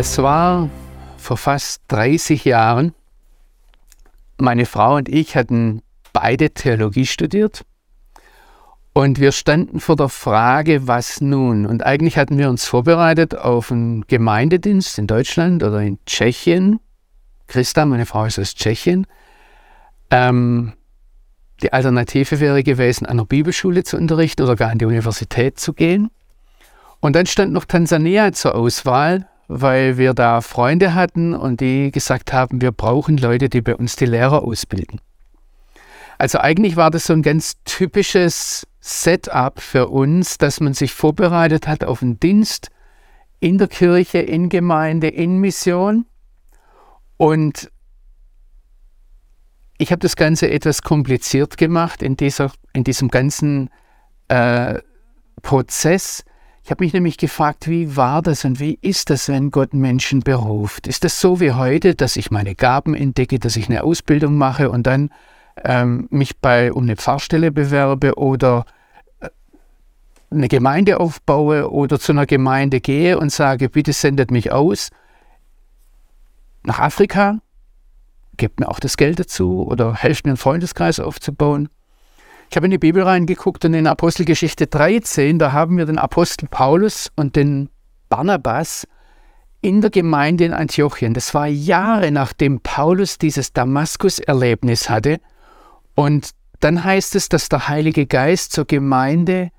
Es war vor fast 30 Jahren. Meine Frau und ich hatten beide Theologie studiert und wir standen vor der Frage, was nun? Und eigentlich hatten wir uns vorbereitet auf einen Gemeindedienst in Deutschland oder in Tschechien. Christa, meine Frau ist aus Tschechien. Ähm, die Alternative wäre gewesen, an der Bibelschule zu unterrichten oder gar an die Universität zu gehen. Und dann stand noch Tansania zur Auswahl, weil wir da Freunde hatten und die gesagt haben, wir brauchen Leute, die bei uns die Lehrer ausbilden. Also eigentlich war das so ein ganz typisches Setup für uns, dass man sich vorbereitet hat auf einen Dienst in der Kirche, in Gemeinde, in Mission. Und ich habe das Ganze etwas kompliziert gemacht in, dieser, in diesem ganzen äh, Prozess. Ich habe mich nämlich gefragt, wie war das und wie ist das, wenn Gott Menschen beruft? Ist das so wie heute, dass ich meine Gaben entdecke, dass ich eine Ausbildung mache und dann ähm, mich bei, um eine Pfarrstelle bewerbe oder äh, eine Gemeinde aufbaue oder zu einer Gemeinde gehe und sage, bitte sendet mich aus nach Afrika gebt mir auch das Geld dazu oder helft mir einen Freundeskreis aufzubauen. Ich habe in die Bibel reingeguckt und in Apostelgeschichte 13, da haben wir den Apostel Paulus und den Barnabas in der Gemeinde in Antiochien. Das war Jahre nachdem Paulus dieses Damaskus-Erlebnis hatte. Und dann heißt es, dass der Heilige Geist zur Gemeinde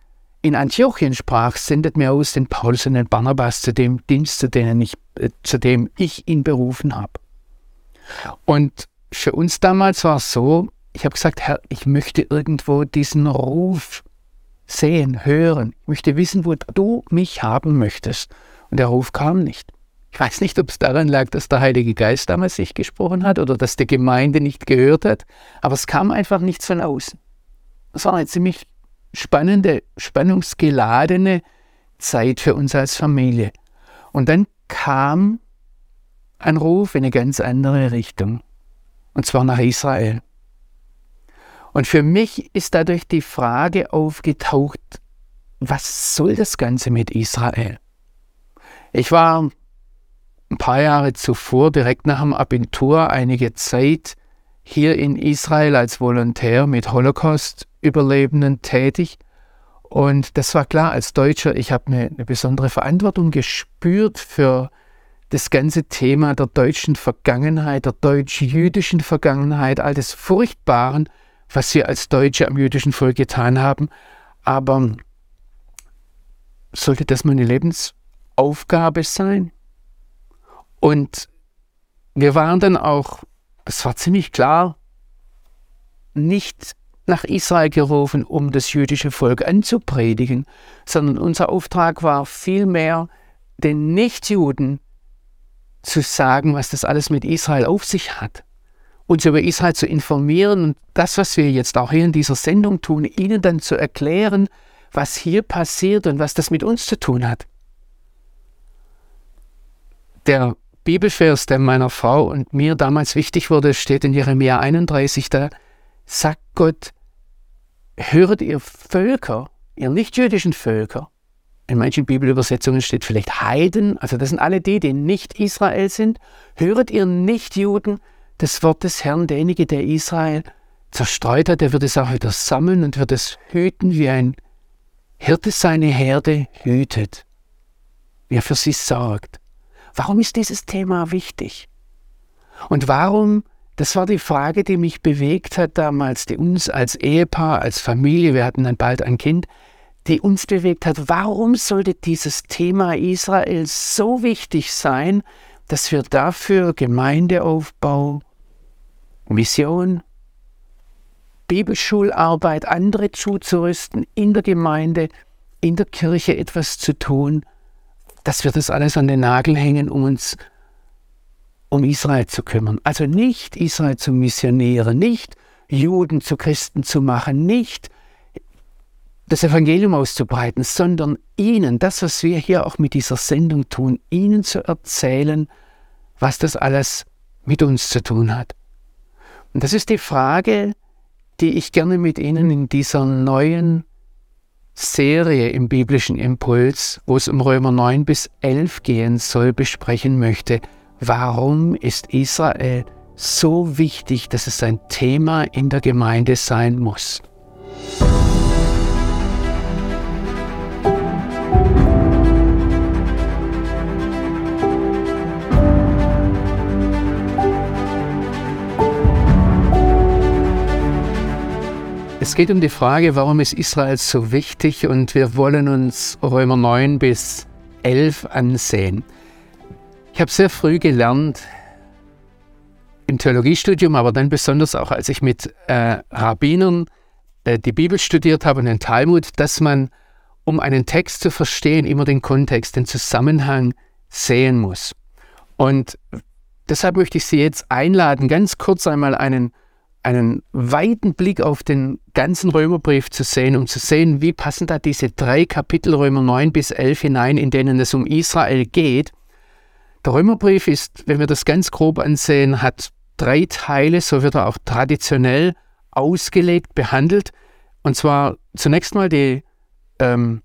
in Antiochien sprach, sendet mir aus den Paulus und den Barnabas zu dem Dienst, zu, denen ich, äh, zu dem ich ihn berufen habe. Und für uns damals war es so, ich habe gesagt, Herr, ich möchte irgendwo diesen Ruf sehen, hören. Ich möchte wissen, wo du mich haben möchtest. Und der Ruf kam nicht. Ich weiß nicht, ob es daran lag, dass der Heilige Geist damals nicht gesprochen hat oder dass die Gemeinde nicht gehört hat, aber es kam einfach nichts von außen. Es war eine ziemlich spannende, spannungsgeladene Zeit für uns als Familie. Und dann kam ein Ruf in eine ganz andere Richtung, und zwar nach Israel. Und für mich ist dadurch die Frage aufgetaucht, was soll das Ganze mit Israel? Ich war ein paar Jahre zuvor, direkt nach dem Abitur, einige Zeit hier in Israel als Volontär mit Holocaust-Überlebenden tätig. Und das war klar, als Deutscher, ich habe eine, eine besondere Verantwortung gespürt für das ganze Thema der deutschen Vergangenheit, der deutsch-jüdischen Vergangenheit, all des Furchtbaren, was wir als Deutsche am jüdischen Volk getan haben. Aber sollte das meine Lebensaufgabe sein? Und wir waren dann auch, es war ziemlich klar, nicht nach Israel gerufen, um das jüdische Volk anzupredigen, sondern unser Auftrag war vielmehr, den Nichtjuden zu sagen, was das alles mit Israel auf sich hat, uns über Israel zu informieren und das, was wir jetzt auch hier in dieser Sendung tun, ihnen dann zu erklären, was hier passiert und was das mit uns zu tun hat. Der Bibelvers, der meiner Frau und mir damals wichtig wurde, steht in Jeremia 31, da sagt Gott, höret ihr Völker, ihr nichtjüdischen Völker, in manchen Bibelübersetzungen steht vielleicht Heiden, also das sind alle die, die nicht Israel sind. Höret ihr Nichtjuden das Wort des Herrn, derjenige, der Israel zerstreut hat, der wird es auch wieder sammeln und wird es hüten, wie ein Hirte seine Herde hütet, wie er für sie sorgt. Warum ist dieses Thema wichtig? Und warum, das war die Frage, die mich bewegt hat damals, die uns als Ehepaar, als Familie, wir hatten dann bald ein Kind, die uns bewegt hat. Warum sollte dieses Thema Israel so wichtig sein, dass wir dafür Gemeindeaufbau, Mission, Bibelschularbeit, andere zuzurüsten, in der Gemeinde, in der Kirche etwas zu tun, dass wir das alles an den Nagel hängen, um uns um Israel zu kümmern. Also nicht Israel zu missionieren, nicht Juden zu Christen zu machen, nicht das Evangelium auszubreiten, sondern ihnen, das, was wir hier auch mit dieser Sendung tun, ihnen zu erzählen, was das alles mit uns zu tun hat. Und das ist die Frage, die ich gerne mit Ihnen in dieser neuen Serie im biblischen Impuls, wo es um Römer 9 bis 11 gehen soll, besprechen möchte. Warum ist Israel so wichtig, dass es ein Thema in der Gemeinde sein muss? Geht um die Frage, warum ist Israel so wichtig und wir wollen uns Römer 9 bis 11 ansehen. Ich habe sehr früh gelernt, im Theologiestudium, aber dann besonders auch, als ich mit äh, Rabbinern äh, die Bibel studiert habe und den Talmud, dass man, um einen Text zu verstehen, immer den Kontext, den Zusammenhang sehen muss. Und deshalb möchte ich Sie jetzt einladen, ganz kurz einmal einen einen weiten Blick auf den ganzen Römerbrief zu sehen, um zu sehen, wie passen da diese drei Kapitel Römer 9 bis 11 hinein, in denen es um Israel geht. Der Römerbrief ist, wenn wir das ganz grob ansehen, hat drei Teile, so wird er auch traditionell ausgelegt, behandelt. Und zwar zunächst mal die ähm,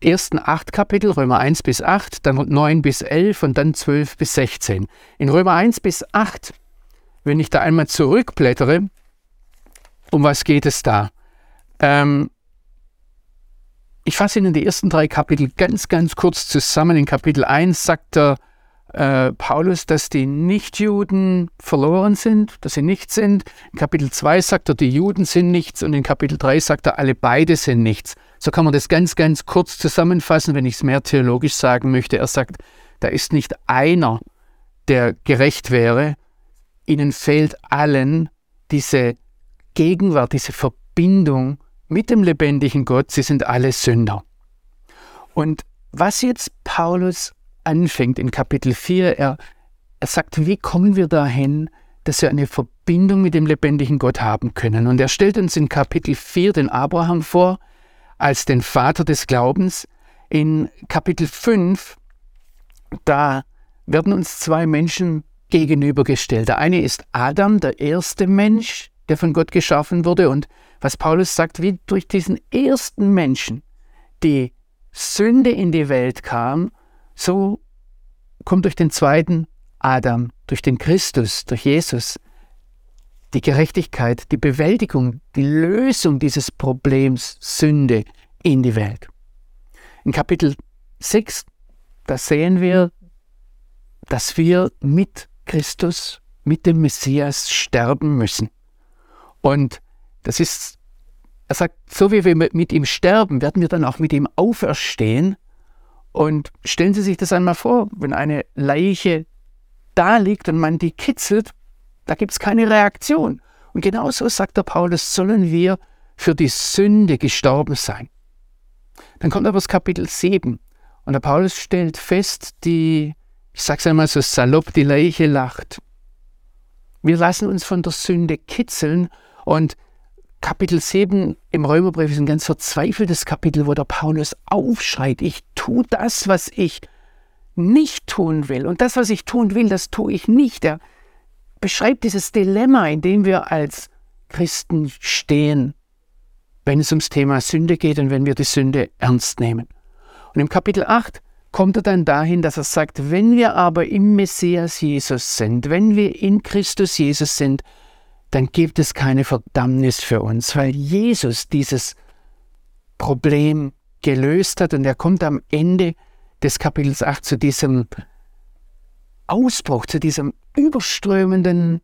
ersten acht Kapitel, Römer 1 bis 8, dann 9 bis 11 und dann 12 bis 16. In Römer 1 bis 8 wenn ich da einmal zurückblättere, um was geht es da? Ähm, ich fasse Ihnen die ersten drei Kapitel ganz, ganz kurz zusammen. In Kapitel 1 sagt der äh, Paulus, dass die Nichtjuden verloren sind, dass sie nichts sind. In Kapitel 2 sagt er, die Juden sind nichts. Und in Kapitel 3 sagt er, alle beide sind nichts. So kann man das ganz, ganz kurz zusammenfassen, wenn ich es mehr theologisch sagen möchte. Er sagt, da ist nicht einer, der gerecht wäre, ihnen fehlt allen diese Gegenwart, diese Verbindung mit dem lebendigen Gott. Sie sind alle Sünder. Und was jetzt Paulus anfängt in Kapitel 4, er, er sagt, wie kommen wir dahin, dass wir eine Verbindung mit dem lebendigen Gott haben können. Und er stellt uns in Kapitel 4 den Abraham vor als den Vater des Glaubens. In Kapitel 5, da werden uns zwei Menschen gegenübergestellt. Der eine ist Adam, der erste Mensch, der von Gott geschaffen wurde. Und was Paulus sagt, wie durch diesen ersten Menschen die Sünde in die Welt kam, so kommt durch den zweiten Adam, durch den Christus, durch Jesus, die Gerechtigkeit, die Bewältigung, die Lösung dieses Problems Sünde in die Welt. In Kapitel 6, da sehen wir, dass wir mit Christus mit dem Messias sterben müssen. Und das ist, er sagt, so wie wir mit ihm sterben, werden wir dann auch mit ihm auferstehen. Und stellen Sie sich das einmal vor, wenn eine Leiche da liegt und man die kitzelt, da gibt es keine Reaktion. Und genauso sagt der Paulus, sollen wir für die Sünde gestorben sein. Dann kommt aber das Kapitel 7 und der Paulus stellt fest, die ich sage es einmal so salopp, die Leiche lacht. Wir lassen uns von der Sünde kitzeln und Kapitel 7 im Römerbrief ist ein ganz verzweifeltes Kapitel, wo der Paulus aufschreit, ich tue das, was ich nicht tun will. Und das, was ich tun will, das tue ich nicht. Er beschreibt dieses Dilemma, in dem wir als Christen stehen, wenn es ums Thema Sünde geht und wenn wir die Sünde ernst nehmen. Und im Kapitel 8 kommt er dann dahin, dass er sagt, wenn wir aber im Messias Jesus sind, wenn wir in Christus Jesus sind, dann gibt es keine Verdammnis für uns, weil Jesus dieses Problem gelöst hat und er kommt am Ende des Kapitels 8 zu diesem Ausbruch, zu diesem überströmenden,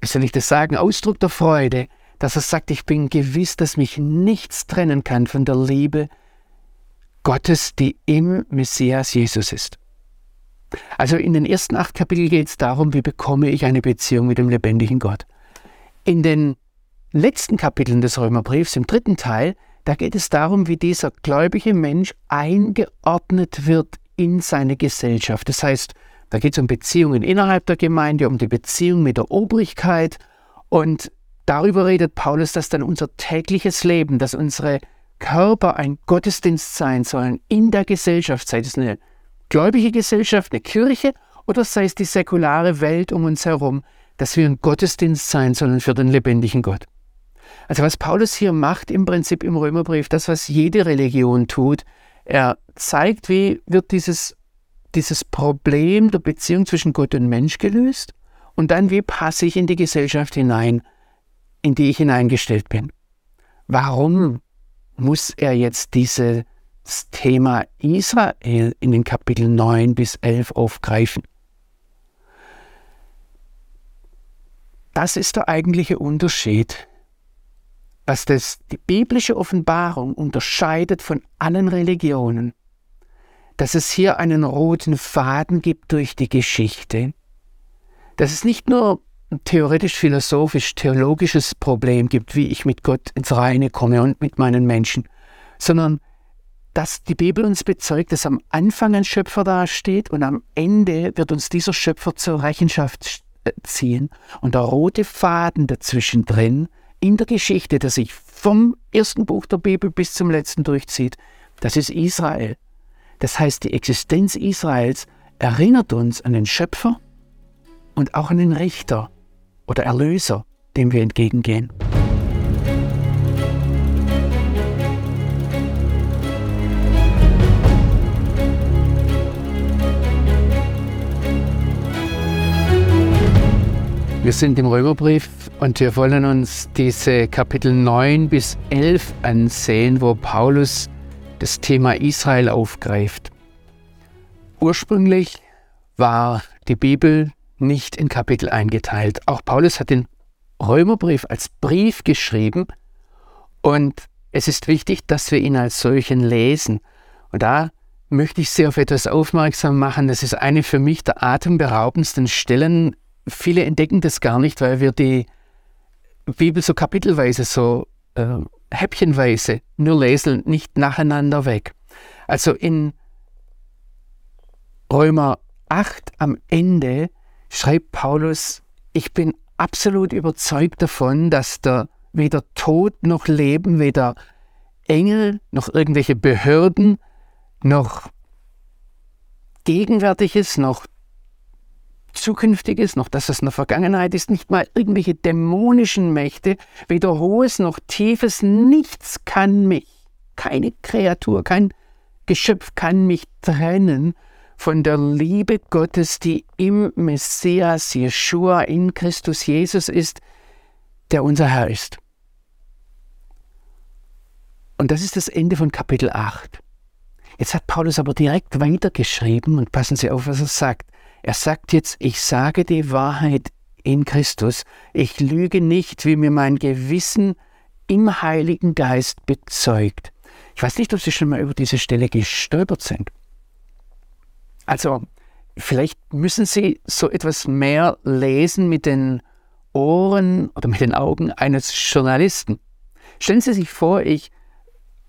wie soll ich das sagen, Ausdruck der Freude, dass er sagt, ich bin gewiss, dass mich nichts trennen kann von der Liebe, Gottes, die im Messias Jesus ist. Also in den ersten acht Kapiteln geht es darum, wie bekomme ich eine Beziehung mit dem lebendigen Gott. In den letzten Kapiteln des Römerbriefs, im dritten Teil, da geht es darum, wie dieser gläubige Mensch eingeordnet wird in seine Gesellschaft. Das heißt, da geht es um Beziehungen innerhalb der Gemeinde, um die Beziehung mit der Obrigkeit und darüber redet Paulus, dass dann unser tägliches Leben, dass unsere Körper ein Gottesdienst sein sollen in der Gesellschaft, sei es eine gläubige Gesellschaft, eine Kirche oder sei es die säkulare Welt um uns herum, dass wir ein Gottesdienst sein sollen für den lebendigen Gott. Also was Paulus hier macht im Prinzip im Römerbrief, das, was jede Religion tut, er zeigt, wie wird dieses, dieses Problem der Beziehung zwischen Gott und Mensch gelöst und dann, wie passe ich in die Gesellschaft hinein, in die ich hineingestellt bin. Warum muss er jetzt dieses Thema Israel in den Kapiteln 9 bis 11 aufgreifen? Das ist der eigentliche Unterschied was das, die biblische Offenbarung unterscheidet von allen Religionen, dass es hier einen roten Faden gibt durch die Geschichte, dass es nicht nur theoretisch-philosophisch-theologisches Problem gibt, wie ich mit Gott ins Reine komme und mit meinen Menschen, sondern dass die Bibel uns bezeugt, dass am Anfang ein Schöpfer dasteht und am Ende wird uns dieser Schöpfer zur Rechenschaft äh, ziehen. Und der rote Faden dazwischen drin in der Geschichte, der sich vom ersten Buch der Bibel bis zum letzten durchzieht, das ist Israel. Das heißt, die Existenz Israels erinnert uns an den Schöpfer und auch an den Richter oder Erlöser, dem wir entgegengehen. Wir sind im Römerbrief und wir wollen uns diese Kapitel 9 bis 11 ansehen, wo Paulus das Thema Israel aufgreift. Ursprünglich war die Bibel nicht in Kapitel eingeteilt. Auch Paulus hat den Römerbrief als Brief geschrieben und es ist wichtig, dass wir ihn als solchen lesen. Und da möchte ich Sie auf etwas aufmerksam machen. Das ist eine für mich der atemberaubendsten Stellen viele entdecken das gar nicht, weil wir die Bibel so kapitelweise, so äh, häppchenweise nur lesen, nicht nacheinander weg. Also in Römer 8 am Ende schreibt Paulus, ich bin absolut überzeugt davon, dass der weder Tod noch Leben, weder Engel noch irgendwelche Behörden noch Gegenwärtiges noch Zukünftiges, noch das, was in der Vergangenheit ist, nicht mal irgendwelche dämonischen Mächte, weder Hohes noch Tiefes, nichts kann mich, keine Kreatur, kein Geschöpf kann mich trennen von der Liebe Gottes, die im Messias Jeshua in Christus Jesus ist, der unser Herr ist. Und das ist das Ende von Kapitel 8. Jetzt hat Paulus aber direkt weitergeschrieben und passen Sie auf, was er sagt. Er sagt jetzt, ich sage die Wahrheit in Christus, ich lüge nicht, wie mir mein Gewissen im Heiligen Geist bezeugt. Ich weiß nicht, ob Sie schon mal über diese Stelle gestolpert sind. Also, vielleicht müssen Sie so etwas mehr lesen mit den Ohren oder mit den Augen eines Journalisten. Stellen Sie sich vor, ich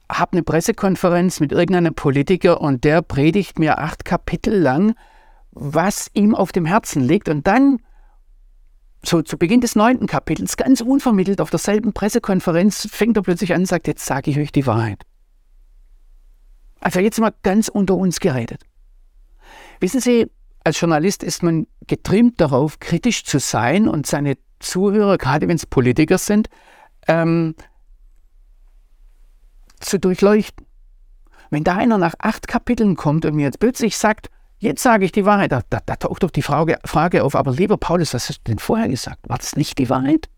habe eine Pressekonferenz mit irgendeinem Politiker und der predigt mir acht Kapitel lang was ihm auf dem Herzen liegt. Und dann, so zu Beginn des neunten Kapitels, ganz unvermittelt auf derselben Pressekonferenz, fängt er plötzlich an und sagt, jetzt sage ich euch die Wahrheit. Also jetzt mal ganz unter uns geredet. Wissen Sie, als Journalist ist man getrimmt darauf, kritisch zu sein und seine Zuhörer, gerade wenn es Politiker sind, ähm, zu durchleuchten. Wenn da einer nach acht Kapiteln kommt und mir jetzt plötzlich sagt, Jetzt sage ich die Wahrheit. Da, da, da taucht doch die Frage, Frage auf, aber lieber Paulus, was hast du denn vorher gesagt? War das nicht die Wahrheit?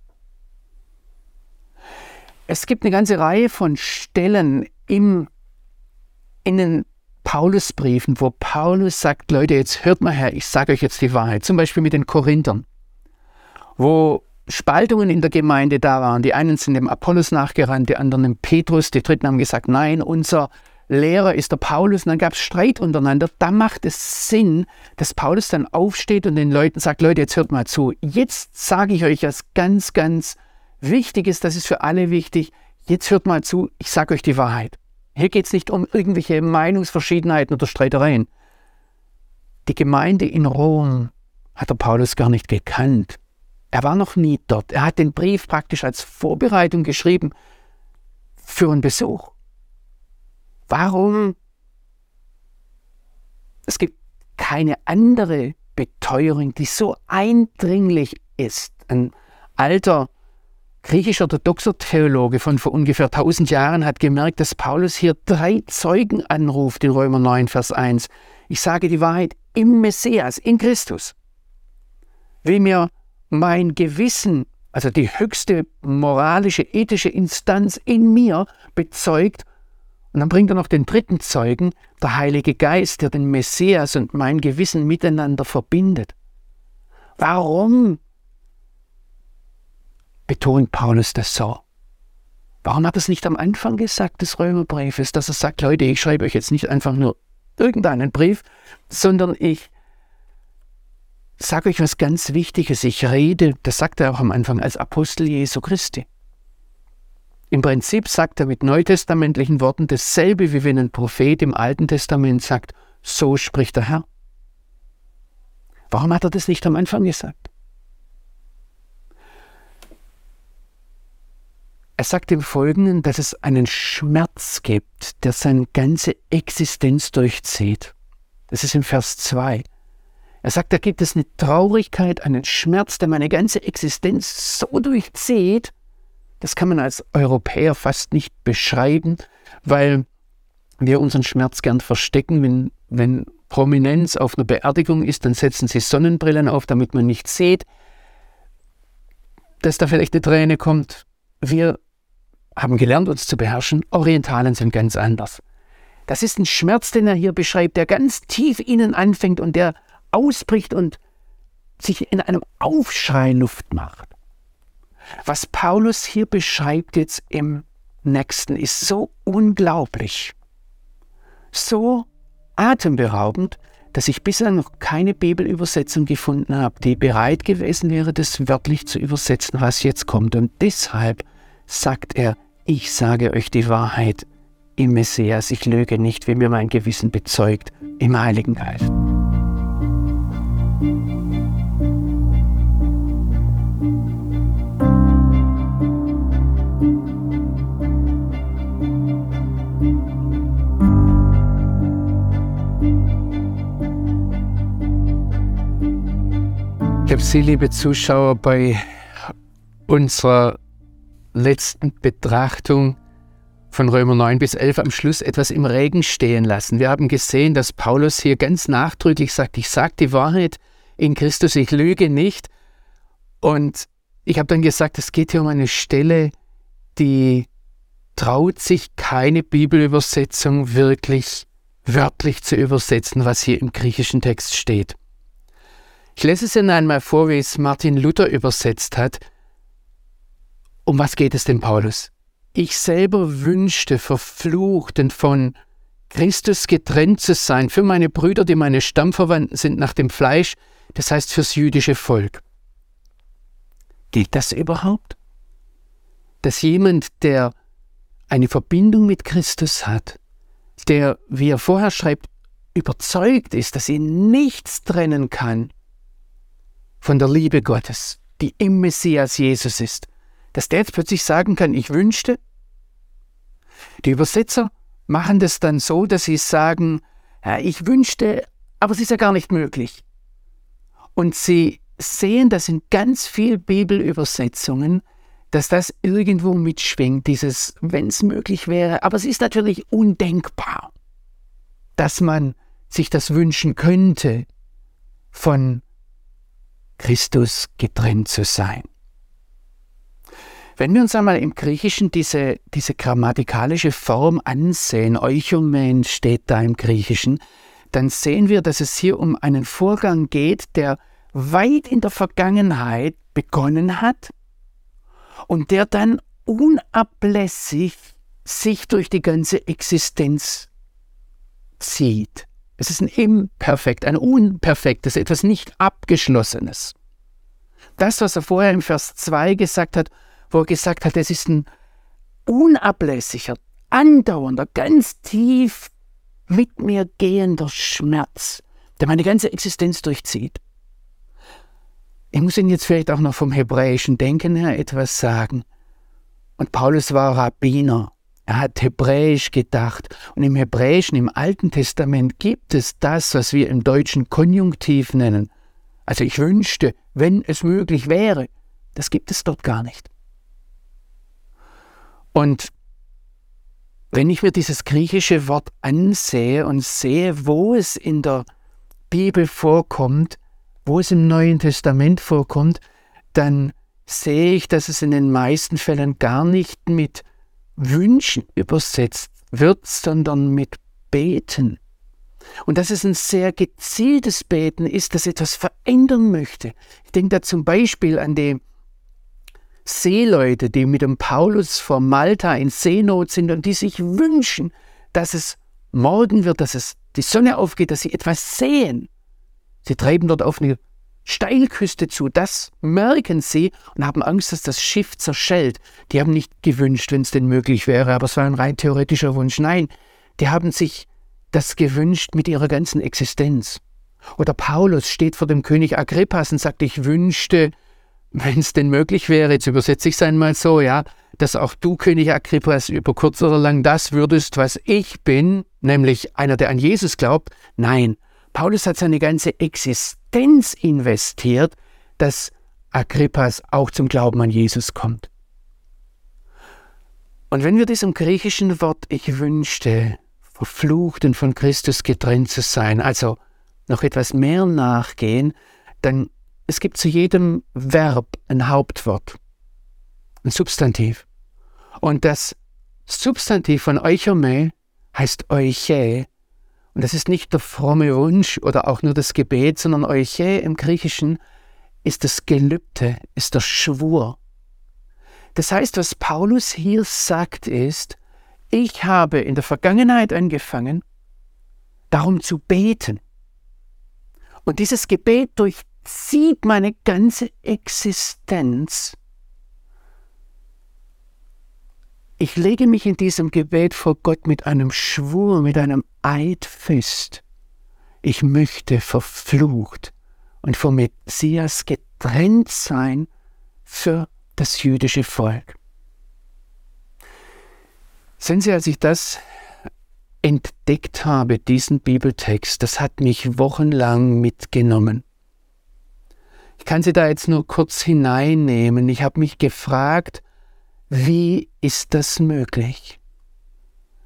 Es gibt eine ganze Reihe von Stellen im, in den Paulusbriefen, wo Paulus sagt, Leute, jetzt hört mal her, ich sage euch jetzt die Wahrheit. Zum Beispiel mit den Korinthern, wo Spaltungen in der Gemeinde da waren. Die einen sind dem Apollos nachgerannt, die anderen dem Petrus, die dritten haben gesagt, nein, unser Lehrer ist der Paulus und dann gab es Streit untereinander. Da macht es Sinn, dass Paulus dann aufsteht und den Leuten sagt, Leute, jetzt hört mal zu. Jetzt sage ich euch was ganz, ganz Wichtiges, das ist für alle wichtig. Jetzt hört mal zu, ich sage euch die Wahrheit. Hier geht es nicht um irgendwelche Meinungsverschiedenheiten oder Streitereien. Die Gemeinde in Rom hat der Paulus gar nicht gekannt. Er war noch nie dort. Er hat den Brief praktisch als Vorbereitung geschrieben für einen Besuch. Warum? Es gibt keine andere Beteuerung, die so eindringlich ist. Ein alter griechisch-orthodoxer Theologe von vor ungefähr 1000 Jahren hat gemerkt, dass Paulus hier drei Zeugen anruft in Römer 9, Vers 1. Ich sage die Wahrheit im Messias, in Christus. Wie mir mein Gewissen, also die höchste moralische, ethische Instanz in mir bezeugt, und dann bringt er noch den dritten Zeugen, der Heilige Geist, der den Messias und mein Gewissen miteinander verbindet. Warum betont Paulus das so? Warum hat er es nicht am Anfang gesagt des Römerbriefes, dass er sagt, Leute, ich schreibe euch jetzt nicht einfach nur irgendeinen Brief, sondern ich sage euch was ganz Wichtiges. Ich rede, das sagt er auch am Anfang, als Apostel Jesu Christi. Im Prinzip sagt er mit neutestamentlichen Worten dasselbe, wie wenn ein Prophet im Alten Testament sagt, so spricht der Herr. Warum hat er das nicht am Anfang gesagt? Er sagt im Folgenden, dass es einen Schmerz gibt, der seine ganze Existenz durchzieht. Das ist im Vers 2. Er sagt, da gibt es eine Traurigkeit, einen Schmerz, der meine ganze Existenz so durchzieht, das kann man als Europäer fast nicht beschreiben, weil wir unseren Schmerz gern verstecken. Wenn, wenn Prominenz auf einer Beerdigung ist, dann setzen sie Sonnenbrillen auf, damit man nicht sieht, dass da vielleicht eine Träne kommt. Wir haben gelernt, uns zu beherrschen. Orientalen sind ganz anders. Das ist ein Schmerz, den er hier beschreibt, der ganz tief innen anfängt und der ausbricht und sich in einem Aufschrei Luft macht. Was Paulus hier beschreibt jetzt im nächsten, ist so unglaublich, so atemberaubend, dass ich bisher noch keine Bibelübersetzung gefunden habe, die bereit gewesen wäre, das wörtlich zu übersetzen, was jetzt kommt. Und deshalb sagt er, ich sage euch die Wahrheit im Messias, ich lüge nicht, wie mir mein Gewissen bezeugt, im Heiligen Geist. Ich habe Sie, liebe Zuschauer, bei unserer letzten Betrachtung von Römer 9 bis 11 am Schluss etwas im Regen stehen lassen. Wir haben gesehen, dass Paulus hier ganz nachdrücklich sagt, ich sage die Wahrheit in Christus, ich lüge nicht. Und ich habe dann gesagt, es geht hier um eine Stelle, die traut sich keine Bibelübersetzung wirklich wörtlich zu übersetzen, was hier im griechischen Text steht. Ich lese es Ihnen einmal vor, wie es Martin Luther übersetzt hat. Um was geht es denn Paulus? Ich selber wünschte, verflucht und von Christus getrennt zu sein für meine Brüder, die meine Stammverwandten sind nach dem Fleisch, das heißt fürs jüdische Volk. Gilt das überhaupt? Dass jemand, der eine Verbindung mit Christus hat, der, wie er vorher schreibt, überzeugt ist, dass ihn nichts trennen kann von der Liebe Gottes, die im Messias Jesus ist, dass der jetzt plötzlich sagen kann, ich wünschte. Die Übersetzer machen das dann so, dass sie sagen, ja, ich wünschte, aber es ist ja gar nicht möglich. Und sie sehen das in ganz vielen Bibelübersetzungen, dass das irgendwo mitschwingt, dieses, wenn es möglich wäre. Aber es ist natürlich undenkbar, dass man sich das wünschen könnte von Christus getrennt zu sein. Wenn wir uns einmal im Griechischen diese, diese grammatikalische Form ansehen, Euchomen steht da im Griechischen, dann sehen wir, dass es hier um einen Vorgang geht, der weit in der Vergangenheit begonnen hat und der dann unablässig sich durch die ganze Existenz zieht. Es ist ein Imperfekt, ein Unperfektes, etwas nicht Abgeschlossenes. Das, was er vorher im Vers 2 gesagt hat, wo er gesagt hat, es ist ein unablässiger, andauernder, ganz tief mit mir gehender Schmerz, der meine ganze Existenz durchzieht. Ich muss Ihnen jetzt vielleicht auch noch vom hebräischen Denken her etwas sagen. Und Paulus war Rabbiner. Er hat hebräisch gedacht. Und im Hebräischen, im Alten Testament gibt es das, was wir im Deutschen Konjunktiv nennen. Also ich wünschte, wenn es möglich wäre. Das gibt es dort gar nicht. Und wenn ich mir dieses griechische Wort ansehe und sehe, wo es in der Bibel vorkommt, wo es im Neuen Testament vorkommt, dann sehe ich, dass es in den meisten Fällen gar nicht mit Wünschen übersetzt wird, sondern mit Beten. Und dass es ein sehr gezieltes Beten ist, das etwas verändern möchte. Ich denke da zum Beispiel an die Seeleute, die mit dem Paulus vor Malta in Seenot sind und die sich wünschen, dass es morgen wird, dass es die Sonne aufgeht, dass sie etwas sehen. Sie treiben dort auf eine Steilküste zu, das merken sie und haben Angst, dass das Schiff zerschellt. Die haben nicht gewünscht, wenn es denn möglich wäre, aber es war ein rein theoretischer Wunsch. Nein, die haben sich das gewünscht mit ihrer ganzen Existenz. Oder Paulus steht vor dem König Agrippas und sagt, ich wünschte, wenn es denn möglich wäre, jetzt übersetze ich es einmal so, ja, dass auch du, König Agrippas, über kurz oder lang das würdest, was ich bin, nämlich einer, der an Jesus glaubt. Nein, Paulus hat seine ganze Existenz investiert, dass Agrippas auch zum Glauben an Jesus kommt. Und wenn wir diesem griechischen Wort ich wünschte, verflucht und von Christus getrennt zu sein, also noch etwas mehr nachgehen, dann es gibt zu jedem Verb ein Hauptwort, ein Substantiv. Und das Substantiv von Euchome heißt Euche. Und das ist nicht der fromme Wunsch oder auch nur das Gebet, sondern Euche im Griechischen ist das Gelübde, ist der Schwur. Das heißt, was Paulus hier sagt, ist, ich habe in der Vergangenheit angefangen, darum zu beten. Und dieses Gebet durch sieht meine ganze Existenz. Ich lege mich in diesem Gebet vor Gott mit einem Schwur, mit einem Eid fest. Ich möchte verflucht und vom Messias getrennt sein für das jüdische Volk. Sehen Sie, als ich das entdeckt habe, diesen Bibeltext, das hat mich wochenlang mitgenommen. Ich kann Sie da jetzt nur kurz hineinnehmen. Ich habe mich gefragt, wie ist das möglich?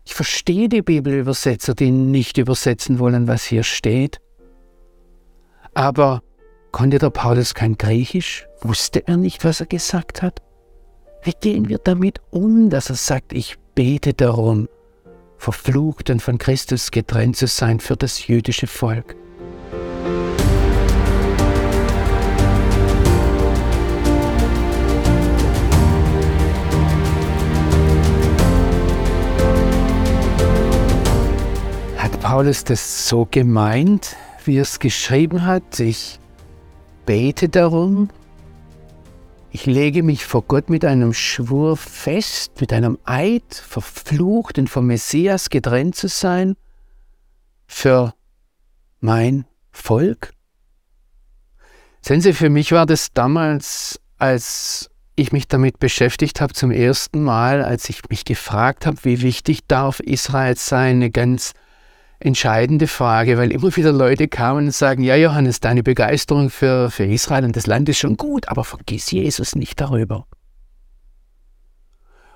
Ich verstehe die Bibelübersetzer, die nicht übersetzen wollen, was hier steht. Aber konnte der Paulus kein Griechisch? Wusste er nicht, was er gesagt hat? Wie gehen wir damit um, dass er sagt, ich bete darum, verflucht und von Christus getrennt zu sein für das jüdische Volk? Paulus das so gemeint, wie er es geschrieben hat? Ich bete darum, ich lege mich vor Gott mit einem Schwur fest, mit einem Eid, verflucht und vom Messias getrennt zu sein, für mein Volk? Sehen Sie, für mich war das damals, als ich mich damit beschäftigt habe, zum ersten Mal, als ich mich gefragt habe, wie wichtig darf Israel sein, eine ganz entscheidende Frage, weil immer wieder Leute kamen und sagen, ja Johannes, deine Begeisterung für, für Israel und das Land ist schon gut, aber vergiss Jesus nicht darüber.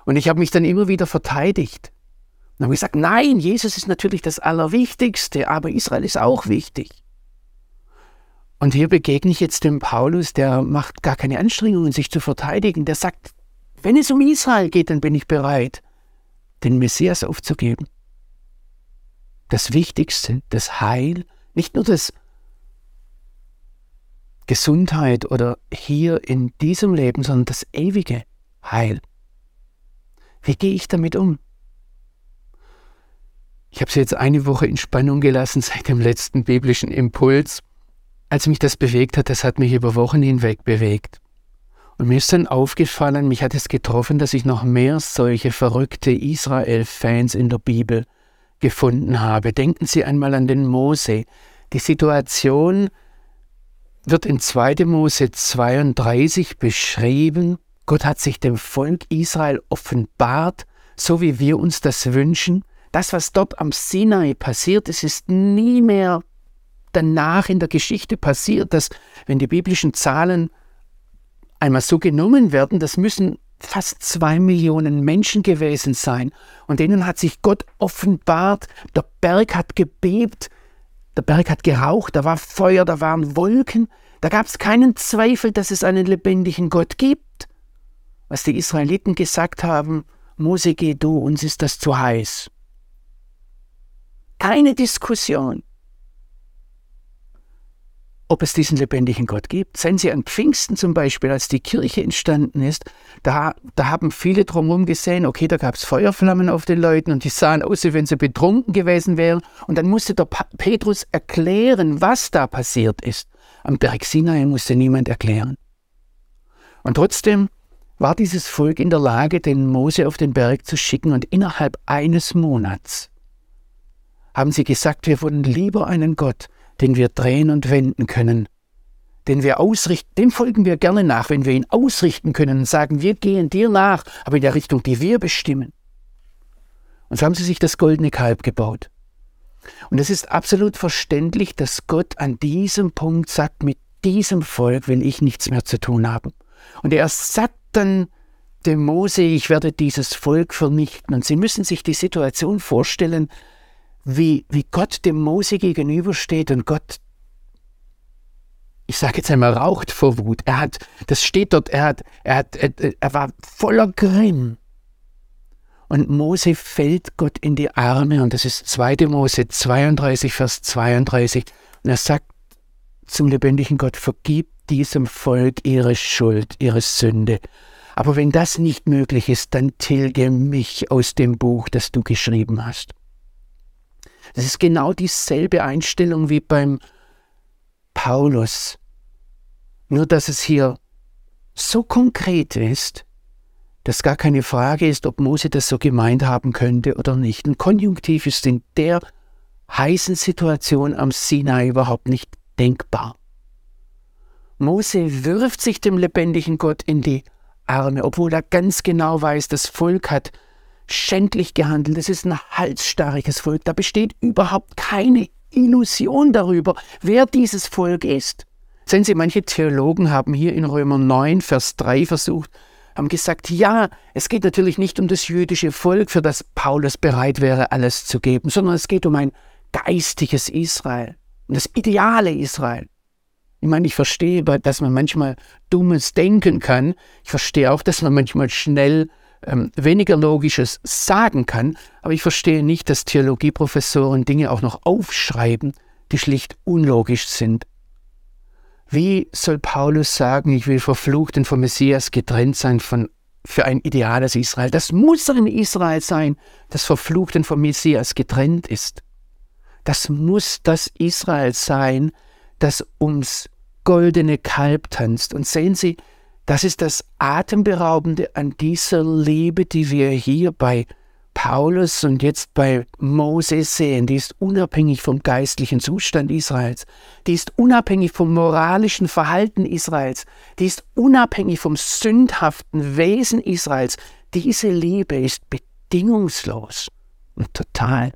Und ich habe mich dann immer wieder verteidigt. Und habe gesagt, nein, Jesus ist natürlich das Allerwichtigste, aber Israel ist auch wichtig. Und hier begegne ich jetzt dem Paulus, der macht gar keine Anstrengungen, sich zu verteidigen. Der sagt, wenn es um Israel geht, dann bin ich bereit, den Messias aufzugeben das Wichtigste, das Heil, nicht nur das Gesundheit oder hier in diesem Leben, sondern das ewige Heil. Wie gehe ich damit um? Ich habe sie jetzt eine Woche in Spannung gelassen seit dem letzten biblischen Impuls. Als mich das bewegt hat, das hat mich über Wochen hinweg bewegt. Und mir ist dann aufgefallen, mich hat es getroffen, dass ich noch mehr solche verrückte Israel-Fans in der Bibel gefunden habe. Denken Sie einmal an den Mose. Die Situation wird in 2. Mose 32 beschrieben. Gott hat sich dem Volk Israel offenbart, so wie wir uns das wünschen. Das, was dort am Sinai passiert ist, ist nie mehr danach in der Geschichte passiert, dass wenn die biblischen Zahlen einmal so genommen werden, das müssen fast zwei Millionen Menschen gewesen sein. Und denen hat sich Gott offenbart. Der Berg hat gebebt, der Berg hat geraucht, da war Feuer, da waren Wolken. Da gab es keinen Zweifel, dass es einen lebendigen Gott gibt. Was die Israeliten gesagt haben, Mose, geh du, uns ist das zu heiß. Keine Diskussion ob es diesen lebendigen Gott gibt. Sehen Sie an Pfingsten zum Beispiel, als die Kirche entstanden ist, da, da haben viele drumherum gesehen, okay, da gab es Feuerflammen auf den Leuten und die sahen aus, wie wenn sie betrunken gewesen wären. Und dann musste der Petrus erklären, was da passiert ist. Am Berg Sinai musste niemand erklären. Und trotzdem war dieses Volk in der Lage, den Mose auf den Berg zu schicken und innerhalb eines Monats haben sie gesagt, wir wollen lieber einen Gott, den wir drehen und wenden können, den wir ausrichten, dem folgen wir gerne nach, wenn wir ihn ausrichten können und sagen, wir gehen dir nach, aber in der Richtung, die wir bestimmen. Und so haben sie sich das goldene Kalb gebaut. Und es ist absolut verständlich, dass Gott an diesem Punkt sagt, mit diesem Volk will ich nichts mehr zu tun haben. Und er sagt dann dem Mose, ich werde dieses Volk vernichten. Und Sie müssen sich die Situation vorstellen, wie, wie Gott dem Mose gegenübersteht und Gott, ich sage jetzt einmal, raucht vor Wut. Er hat, das steht dort, er, hat, er, hat, er war voller Grimm. Und Mose fällt Gott in die Arme und das ist 2. Mose 32, Vers 32. Und er sagt zum lebendigen Gott, vergib diesem Volk ihre Schuld, ihre Sünde. Aber wenn das nicht möglich ist, dann tilge mich aus dem Buch, das du geschrieben hast. Das ist genau dieselbe Einstellung wie beim Paulus. Nur dass es hier so konkret ist, dass gar keine Frage ist, ob Mose das so gemeint haben könnte oder nicht. Ein Konjunktiv ist in der heißen Situation am Sinai überhaupt nicht denkbar. Mose wirft sich dem lebendigen Gott in die Arme, obwohl er ganz genau weiß, das Volk hat schändlich gehandelt. Es ist ein halsstarriges Volk. Da besteht überhaupt keine Illusion darüber, wer dieses Volk ist. Sehen Sie, manche Theologen haben hier in Römer 9, Vers 3 versucht, haben gesagt, ja, es geht natürlich nicht um das jüdische Volk, für das Paulus bereit wäre, alles zu geben, sondern es geht um ein geistiges Israel, um das ideale Israel. Ich meine, ich verstehe, dass man manchmal dummes denken kann. Ich verstehe auch, dass man manchmal schnell ähm, weniger Logisches sagen kann, aber ich verstehe nicht, dass Theologieprofessoren Dinge auch noch aufschreiben, die schlicht unlogisch sind. Wie soll Paulus sagen, ich will verflucht und vom Messias getrennt sein von, für ein ideales Israel? Das muss ein Israel sein, das verflucht und vom Messias getrennt ist. Das muss das Israel sein, das ums goldene Kalb tanzt. Und sehen Sie, das ist das Atemberaubende an dieser Liebe, die wir hier bei Paulus und jetzt bei Moses sehen. Die ist unabhängig vom geistlichen Zustand Israels. Die ist unabhängig vom moralischen Verhalten Israels. Die ist unabhängig vom sündhaften Wesen Israels. Diese Liebe ist bedingungslos und total.